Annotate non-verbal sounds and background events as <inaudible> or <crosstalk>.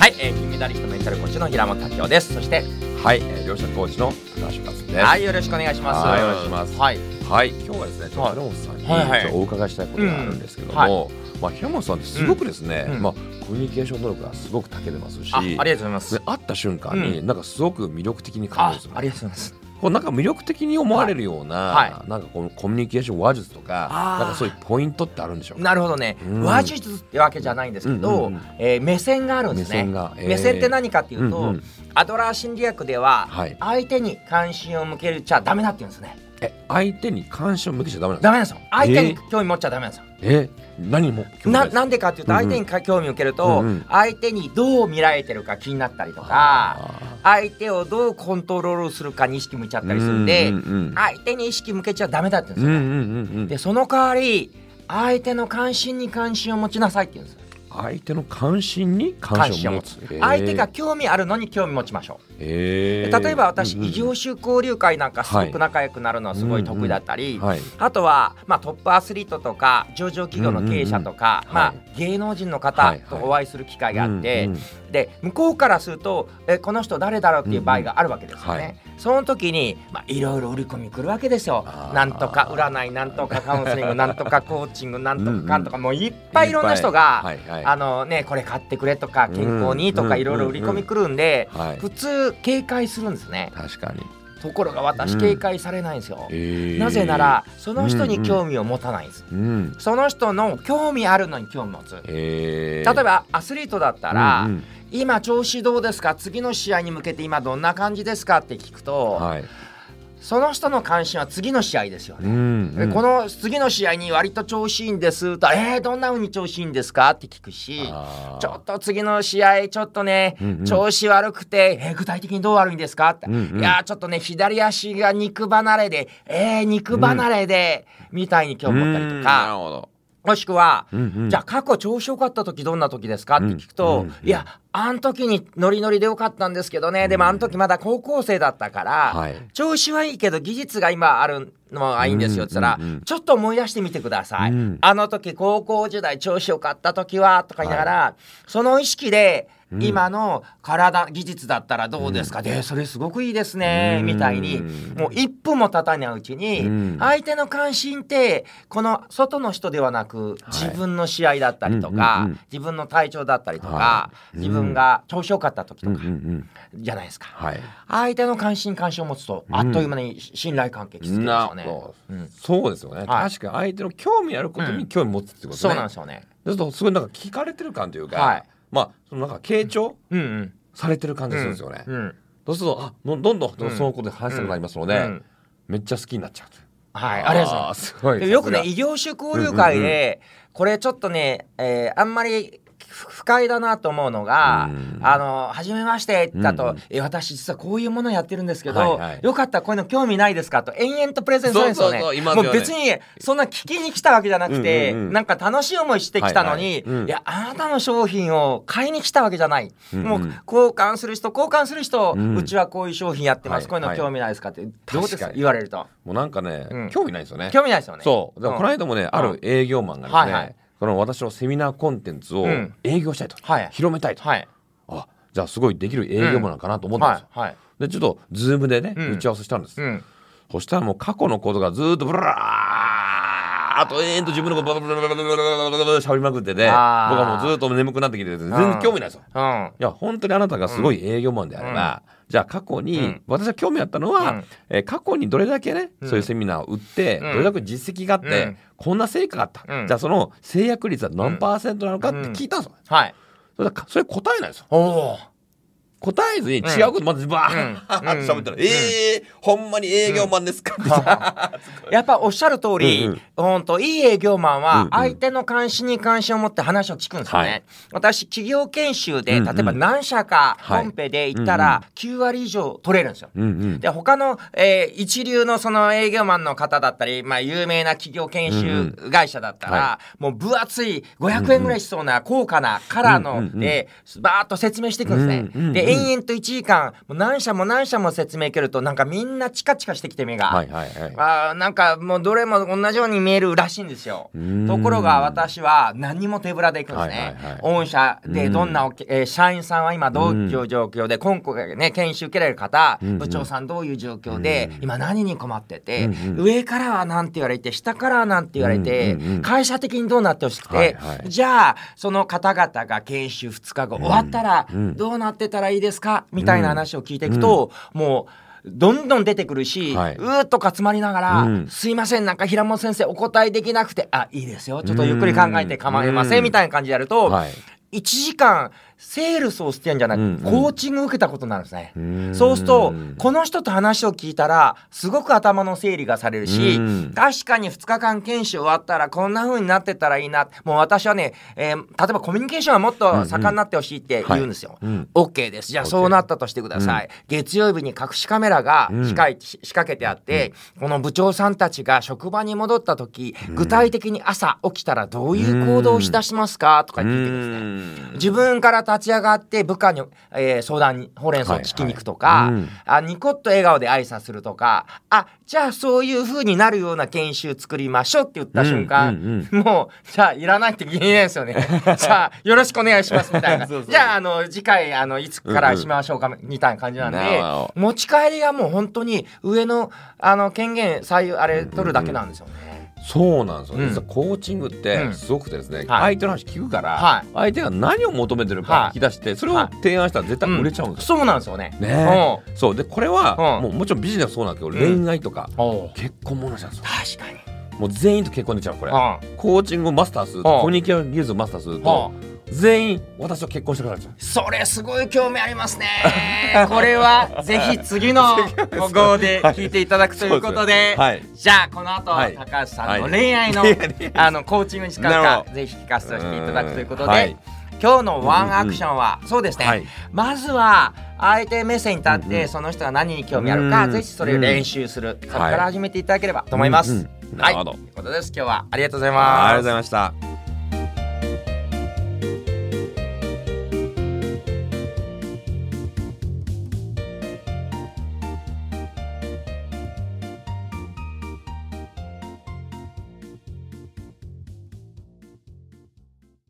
はい、えー、金メダリストメンタルコーチの平本明夫です。そしてはい、えー、両者コーチの高橋勝です。はいよろしくお願いします。はいお願いします。はい。はい、今日はですね、ちょっと平本さんに、はい。お伺いしたいことがあるんですけども、うん。はまあ平本さんってすごくですね、うん。うん。まあコミュニケーション能力がすごく長けてますし、あありがとうございます。で会った瞬間に、うなんかすごく魅力的に感じるんですよね。あありがとうございますこうなんか魅力的に思われるような、はなんかこのコミュニケーション話術とか、なんかそういうポイントってあるんでしょうか？なるほどね、うん。話術ってわけじゃないんですけど、うんうんうん。えー目線があるんですね。目線がえー。目線って何かっていうと、うんうん。アドラー心理学では、はい。相手に関心を向けるちゃダメだって言うんですねえ、相手に関心を向けちゃダメなんですか？ダメなんですよ。相手に興味持っちゃダメなんですよ、え、何もななんでかっていうと相手にか興味を受けると、うんうん。相手にどう見られてるか気になったりとかあ相手をどうコントロールするかに意識向いちゃっーたりするんで、うんうんうん。相手に意識向けちゃダメだって言うんですよ、うんうんうんうん。でその代わり相手の関心に関心を持ちなさいって言うんですよ相手の関心に関心を持つ。相手が興味あるのに興味持ちましょう。例えば私、うんうん異業種交流会なんかすごく仲良くなるのはすごい得意だったり、はい。あとは、まあ、トップアスリートとか上場企業の経営者とか、まあ芸能人のは方い。とお会いする機会があって、で向こうからするとえこの人誰だろうっていう場合があるわけですよね。その時に、まあ、いろいろ売り込み来るわけですよ。なんとか占いなんとかカウンセリング <laughs> なんとかコーチングなんとかかんとか、もういっぱいいろんな人が、はいはい。あのね、これ買ってくれとか健康にとかうんいろいろ売り込み来るんで、はい。普通警戒するんですね。確かに。ところが私うん警戒されないんですよ、へー。なぜならその人に興味を持たないんです、うん。その人の興味あるのに興味持つ。例ええばアスリートだったら、うんうん今調子どうですか？次の試合に向けて今どんな感じですか？って聞くと、はい。その人の関心は次の試合ですようね、んうん。でこの次の試合に割と調子いいんですとえー、どんな風に調子いいんですか？って聞くしちょっと次の試合ちょっとね、うんうん。調子悪くて、えー具体的にどう悪いんですか？って、うんうん。いやーちょっとね左足が肉離れでえー、肉離れで、みたいに興味持ったりとか。ほど。もしくは、うんうん。じゃあ過去調子良かった時どんな時ですか？って聞くと、うんうんいやあん時にノリノリでよかったんですけどね、でもあん時まだ高校生だったから、はい。調子はいいけど技術が今あるのはいいんですよって言ったら、うんうんうんちょっと思い出してみてください、うん。あの時高校時代調子良かった時はとか言いながら、その意識でうん。今の体技術だったらどうですか、でそれすごくいいですね、うん。みたいに。もう一分も経たないうちに、うん。相手の関心ってこの外の人ではなくはい。自分の試合だったりとか、うんうんうん自分の体調だったりとか、はい。自分が調子良かった時うんとかうんうん。じゃないですか。はい。相手の関心関心を持つと、うんあっという間に信頼関係築けるんですよね。そうですよね。はい。確かに相手の興味あることに興味持つってことね。そうなんですよね。そうするとすごいなんか聞かれてる感というか、はいまあそのなんか傾聴。されてる感じするんですよね。うん。そうするとあどんどんどそのことで話したくなりますので、うんめっちゃ好きになっちゃう。はい、ありがとうございます。す。よくね異業種交流会で、これちょっとね、えーあんまり不不快だなと思うのが「うん。あの初めまして」だと、うん。え私実はこういうものやってるんですけど、はいはい。よかったらこういうの興味ないですか?」と延々とプレゼンするんですよね。そうそうそう今もう別にそんな聞きに来たわけじゃなくて、うんうんうん。なんか楽しい思いしてきたのに、はいはい。うん。いやあなたの商品を買いに来たわけじゃない、うんうん。もう交換する人交換する人、ううんちはこういう商品やってます、はいこういうの興味ないですかってどうですか？言われると。もうなんかね、うん。興味ないですよね。興味ないですよね。そう。だからこのうん間もね、ある営業マンがですね、はいはいこの私のセミナーコンテンツをうん。営業したいと、はい。広めたいと、はい。あじゃあすごいできる営業マンなのかなと思ったんですよ。はい。はい。でちょっとズームでね、うん。打ち合わせしたんです。うん。そしたらもう過去のことがずーっとブラーっと延々と自分のことバラバラバラバラバラバラバラ喋りまくってて僕はもうずーっと眠くなってきて全然興味ないですよ。うんいや本当にあなたがすごい営業マンであれば、じゃあ過去に、うん。私が興味あったのは、うん。えー過去にどれだけね、うん。そういうセミナーを売って、うん。どれだけ実績があって、うん。こんな成果があった、うん。じゃあその成約率は何パーセントなのかって聞いたんですよ。はい。それだそれ答えないんですよ。答えずに違うことまずバーッとうん。<laughs> 喋ったら「えー、ほんまに営業マンですか?」ってさ。やっぱおっしゃる通り、うんうん。ほんといい営業マンは相手の関心に関心を持って話を聞くんですよね。はい。私企業研修で例えば何社かはい。コンペで行ったら9割以上取れるんですよ。うんうん。で他の、えー一流のその営業マンの方だったり、まあ、有名な企業研修会社だったら、うんはもう分厚い500円ぐらいしそうな高価なカラーのうんうんうんでバーッと説明していくんですね。うんうんうん。で延々と1時間もう何社も何社も説明受けるとなんかみんなチカチカしてきて目が、はいはいはい。あーなんかもうどれも同じように見えるらしいんですよ。ん。ところが私は何も手ぶらで行くんですね。はいはいはい御社でどんなおけ、えー社員さんは今どういう状況で、今回ね研修受けられる方、ん部長さんどういう状況で、今何に困ってて、うん上からは何て言われて下からは何て言われて、会社的にどうなってほしくて、はいはい。じゃあその方々が研修2日後、終わったらうん。どうなってたらいいですか？みたいな話を聞いていくと、もうどんどん出てくるし、はい。うーっとか詰まりながら、うん。すいませんなんか平本先生お答えできなくてあいいですよ。ちょっとゆっくり考えて構いませんみたいな感じでやると、はい。1時間セールスをしてんじゃなく、うんうん。コーチングを受けたことになるんですね。ん。そうするとこの人と話を聞いたらすごく頭の整理がされるし、うん。確かに2日間研修終わったらこんな風になってたらいいなもう私はね、えー例えばコミュニケーションはもっと盛んになってほしいって言うんですよ。うん。うん OK です。じゃあそうなったとしてください、月曜日に隠しカメラがうん。仕掛け,、てあって、この部長さんたちが職場に戻った時、具体的に朝起きたらどういう行動をしだしますか？とか聞いてくるんですね。自分から立ち上がって部下に、えー相談にほうれん草を聞きに行くとか、はいはい。うん。あニコッと笑顔で挨拶するとかあじゃあそういう風になるような研修作りましょうって言った瞬間、うんうんもうじゃあいらないって言えないですよね。<laughs> じゃあよろしくお願いしますみたいなじ。ゃああの次回あのいつからしましょうかみたいな感じなんで、なるほ持ち帰りがもう本当に上のあの権限左右あれ取るだけなんですよね。そうなんですよ、うん。実はコーチングっうてん。すごくてですね、はい。相手の話聞くから、はい。相手が何を求めてるか聞き出して、それを提案したら絶対売れちゃうんですよ。そうなんですよね。ね。そう。でこれは、うん。もうもちろんビジネスはそうなんですけど、うん。恋愛とか結婚ものなんですよ確かに。もう全員と結婚できちゃうこれ、うん。コーチングをマスターすると、コミュニケーション技術をマスターすると、全員私と結婚してくれるんですよそれすごい興味ありますね。<laughs> これはぜひ次の <laughs> 号で聞いていただくということで、はい。じゃあこの後、はい。高橋さんのはい。恋愛の、恋愛あのコーチングに使うかぜひ聞かせていただくということで、うん。はい。今日のワンアクションは、そうですね、はい。まずは相手目線に立って、うんその人が何に興味あるか、うん。ぜひそれを練習する、そこかはいら始めていただければと思います。はい、るほど。ということです。今日はありがとうございあます。りがとうございました